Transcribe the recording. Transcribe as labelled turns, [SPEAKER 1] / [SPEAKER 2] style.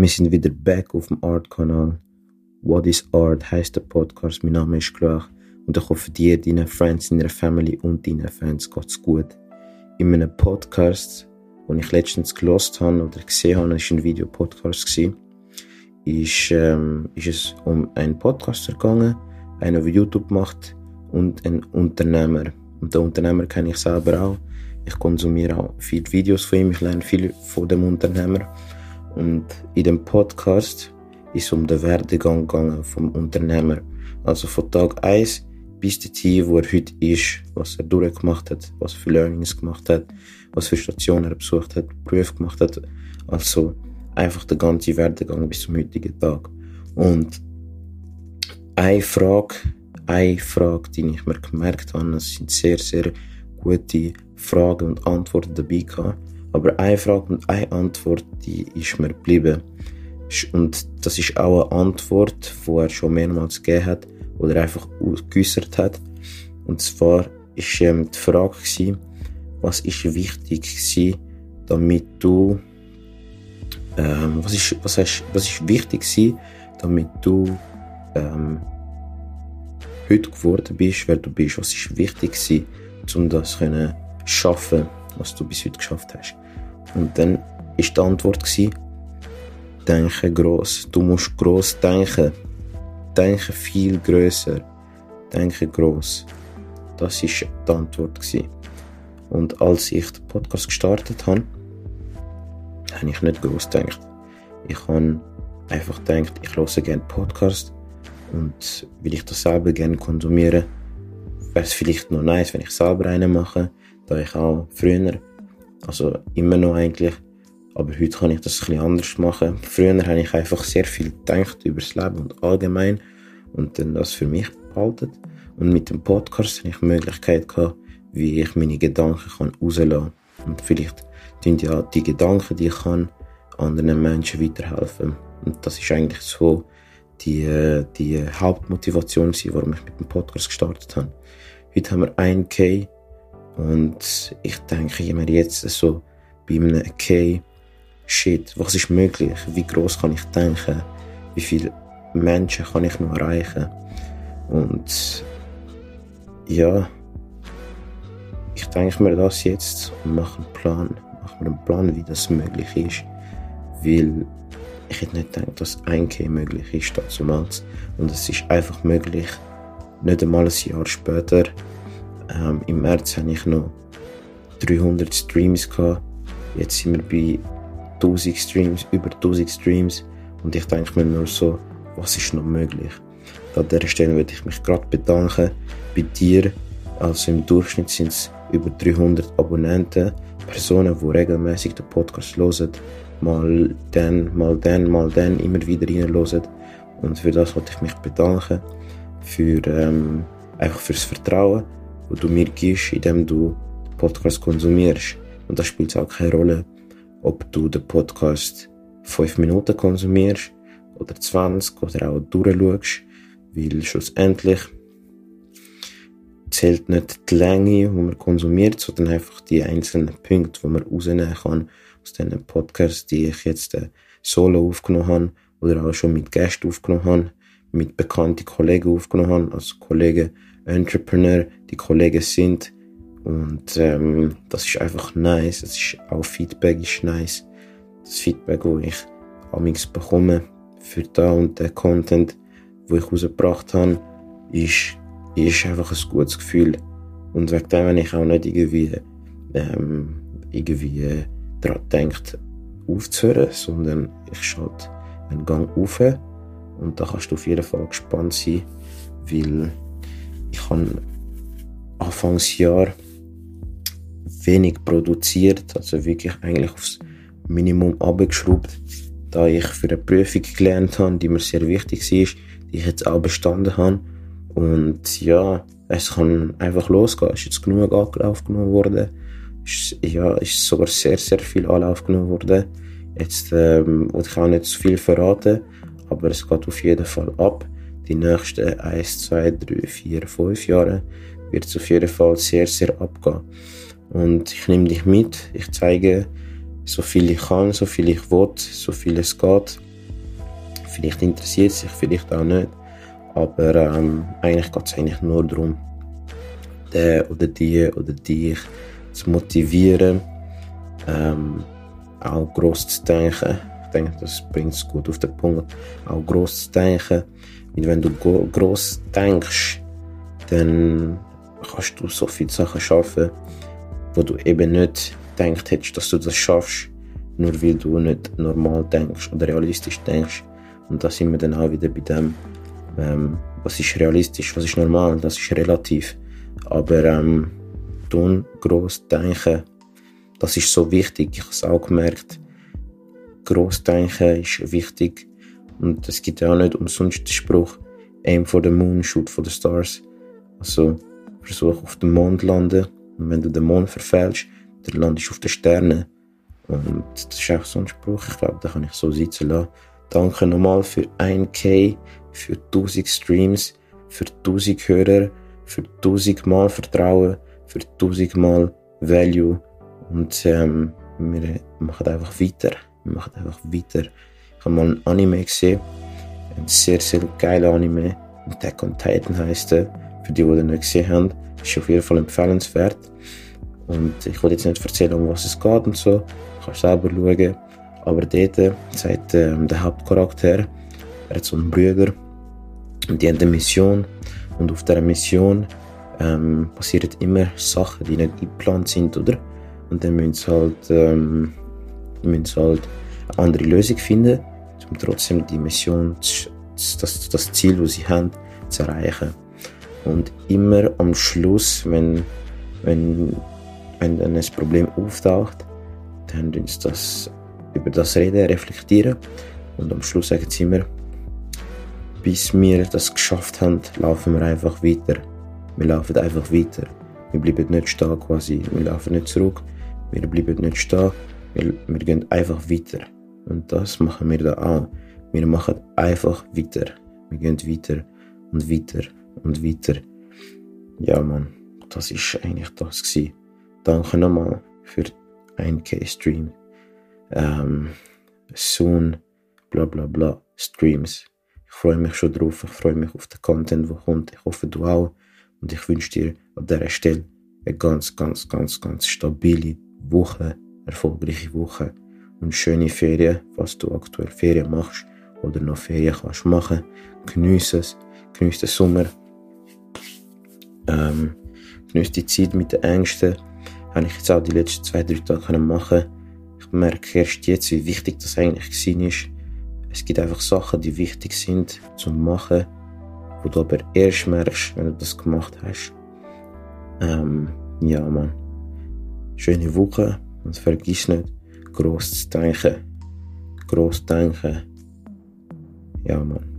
[SPEAKER 1] Wir sind wieder back auf dem Art-Kanal. What is Art heißt der Podcast. Mein Name ist Kloach und ich hoffe dir, deinen Friends, deiner Family und deinen Fans geht's gut. In einem Podcast, den ich letztens gelost habe oder gesehen habe, ist ein Videopodcast gewesen, ist, ähm, ist es um einen Podcaster gegangen, einer, der YouTube macht und einen Unternehmer. Und den Unternehmer kenne ich selber auch. Ich konsumiere auch viele Videos von ihm, ich lerne viel von dem Unternehmer. Und in dem Podcast ist es um den Werdegang gegangen vom Unternehmer. Also von Tag 1 bis dorthin, wo er heute ist, was er durchgemacht hat, was für Learnings gemacht hat, was für Stationen er besucht hat, Prüfe gemacht hat. Also einfach der ganze Werdegang bis zum heutigen Tag. Und eine Frage, eine Frage, die ich mir gemerkt habe, es sind sehr, sehr gute Fragen und Antworten dabei gehabt. Aber eine Frage und eine Antwort, die ist mir geblieben. Und das ist auch eine Antwort, die er schon mehrmals gegeben hat oder einfach geäußert hat. Und zwar ist ähm, die Frage gewesen, was ist wichtig gewesen, damit du, ähm, was ist, was ist, was ist wichtig gewesen, damit du ähm, heute geworden bist, wer du bist, was ist wichtig gewesen, um das zu schaffen, was du bis heute geschafft hast. Und dann ist die Antwort gewesen, denke groß. Du musst groß denken. Denke viel größer. Denke groß. Das ist die Antwort gewesen. Und als ich den Podcast gestartet habe, habe ich nicht groß gedacht. Ich habe einfach gedacht, ich höre gerne Podcast und will ich das selber gerne konsumieren, wäre es vielleicht noch nice, wenn ich selber einen mache, da ich auch früher also immer noch eigentlich. Aber heute kann ich das ein bisschen anders machen. Früher habe ich einfach sehr viel gedacht über das Leben und allgemein und dann das für mich behalten. Und mit dem Podcast habe ich die Möglichkeit gehabt, wie ich meine Gedanken kann rauslassen kann. Und vielleicht tun ja die Gedanken, die ich kann, anderen Menschen weiterhelfen. Und das ist eigentlich so die, die Hauptmotivation, warum ich mit dem Podcast gestartet habe. Heute haben wir 1K und ich denke immer jetzt so bei einem okay, shit, was ist möglich? Wie groß kann ich denken? Wie viele Menschen kann ich noch erreichen? Und ja, ich denke mir das jetzt und mache einen Plan. Mache mir einen Plan, wie das möglich ist. Weil ich hätte nicht gedacht, dass 1K möglich ist damals. Und es ist einfach möglich, nicht einmal ein Jahr später ähm, Im März hatte ich noch 300 Streams. Gehabt. Jetzt sind wir bei 1000 Streams, über 1000 Streams. Und ich denke mir nur so, was ist noch möglich? An dieser Stelle würde ich mich gerade bedanken bei dir. Also im Durchschnitt sind es über 300 Abonnenten, Personen, die regelmäßig den Podcast hören, mal dann, mal dann, mal dann immer wieder reinhören. Und für das wollte ich mich bedanken. Für, ähm, einfach fürs Vertrauen wo du mir gibst, indem du den Podcast konsumierst. Und da spielt auch keine Rolle, ob du den Podcast fünf Minuten konsumierst oder 20 oder auch durchschaust, weil schlussendlich zählt nicht die Länge, die man konsumiert, sondern einfach die einzelnen Punkte, die man rausnehmen kann aus diesen Podcasts, die ich jetzt äh, solo aufgenommen habe oder auch schon mit Gästen aufgenommen habe, mit bekannten Kollegen aufgenommen habe, also Kollegen, Entrepreneur die Kollegen sind. Und ähm, das ist einfach nice. Das ist auch Feedback ist nice. Das Feedback, wo ich amigs bekomme für da und den Content, wo ich rausgebracht habe, ist, ist einfach ein gutes Gefühl. Und wegen dem, wenn ich auch nicht irgendwie, ähm, irgendwie äh, daran denkt, aufzuhören, sondern ich schalte einen Gang auf und da kannst du auf jeden Fall gespannt sein, weil ich habe Anfangsjahr wenig produziert, also wirklich eigentlich aufs Minimum abgeschraubt, da ich für eine Prüfung gelernt habe, die mir sehr wichtig ist, die ich jetzt auch bestanden habe. Und ja, es kann einfach losgehen. Es ist jetzt genug Anlauf genommen worden. Ist, ja, ist sogar sehr, sehr viel Anlauf genommen worden. Jetzt ähm, will ich auch nicht zu viel verraten, aber es geht auf jeden Fall ab die nächsten 1, 2, 3, 4, 5 Jahre wird es auf jeden Fall sehr, sehr abgehen. Und ich nehme dich mit, ich zeige so viel ich kann, so viel ich will, so viel es geht. Vielleicht interessiert es sich, vielleicht auch nicht. Aber ähm, eigentlich geht es eigentlich nur darum, den oder die oder dich zu motivieren, ähm, auch gross zu denken. Denke, das bringt es gut auf den Punkt. Auch gross zu denken. Weil wenn du gross denkst, dann kannst du so viele Sachen schaffen, wo du eben nicht gedacht hättest, dass du das schaffst, nur weil du nicht normal denkst oder realistisch denkst. Und da sind wir dann auch wieder bei dem, ähm, was ist realistisch, was ist normal, das ist relativ. Aber ähm, tun, gross denken, das ist so wichtig. Ich habe es auch gemerkt. Gross denken ist wichtig. Und es gibt ja auch nicht umsonst den Spruch, aim for the moon, shoot for the stars. Also, versuch auf den Mond zu landen. Und wenn du den Mond verfehlst, dann landest du auf den Sternen. Und das ist auch so ein Spruch, ich glaube, den kann ich so sitzen lassen. Danke nochmal für 1K, für 1000 Streams, für 1000 Hörer, für 1000 Mal Vertrauen, für 1000 Mal Value. Und ähm, wir machen einfach weiter. Wir machen einfach weiter. Ich habe mal ein Anime gesehen, ein sehr, sehr geiler Anime. Attack on Titan heisst er. Für die, die den nicht gesehen haben, ist auf jeden Fall empfehlenswert. Und ich will jetzt nicht erzählen, um was es geht und so. Ich kann selber schauen. Aber dort sagt ähm, der Hauptcharakter, er hat so einen Bruder und die haben eine Mission. Und auf dieser Mission ähm, passieren immer Sachen, die nicht eingeplant sind, oder? Und dann müssen sie halt, ähm, müssen sie halt andere Lösung finden, um trotzdem die Mission, das, das Ziel, das sie haben, zu erreichen. Und immer am Schluss, wenn, wenn, wenn dann ein Problem auftaucht, dann tun sie das, über das reden, reflektieren. Und am Schluss sagen sie immer, bis wir das geschafft haben, laufen wir einfach weiter. Wir laufen einfach weiter. Wir bleiben nicht stehen quasi. Wir laufen nicht zurück. Wir bleiben nicht stehen. Wir, wir gehen einfach weiter. Und das machen wir da auch. Wir machen einfach weiter. Wir gehen weiter und weiter und weiter. Ja, Mann, das ist eigentlich das gewesen. Danke nochmal für 1K-Stream. Ähm, soon, bla bla bla, Streams. Ich freue mich schon drauf. Ich freue mich auf den Content, der kommt. Ich hoffe, du auch. Und ich wünsche dir an dieser Stelle eine ganz, ganz, ganz, ganz stabile Woche, erfolgreiche Woche und schöne Ferien, falls du aktuell Ferien machst oder noch Ferien kannst machen. Genieße es, genieße den Sommer, ähm, genieße die Zeit mit den Ängsten. Habe ich jetzt auch die letzten zwei, drei Tage machen Ich merke erst jetzt, wie wichtig das eigentlich ist. Es gibt einfach Sachen, die wichtig sind zum Machen wo du aber erst merkst, wenn du das gemacht hast. Ähm, ja, man. Schöne Woche und vergiss nicht, groß zu denken. Groß denken. Ja, man.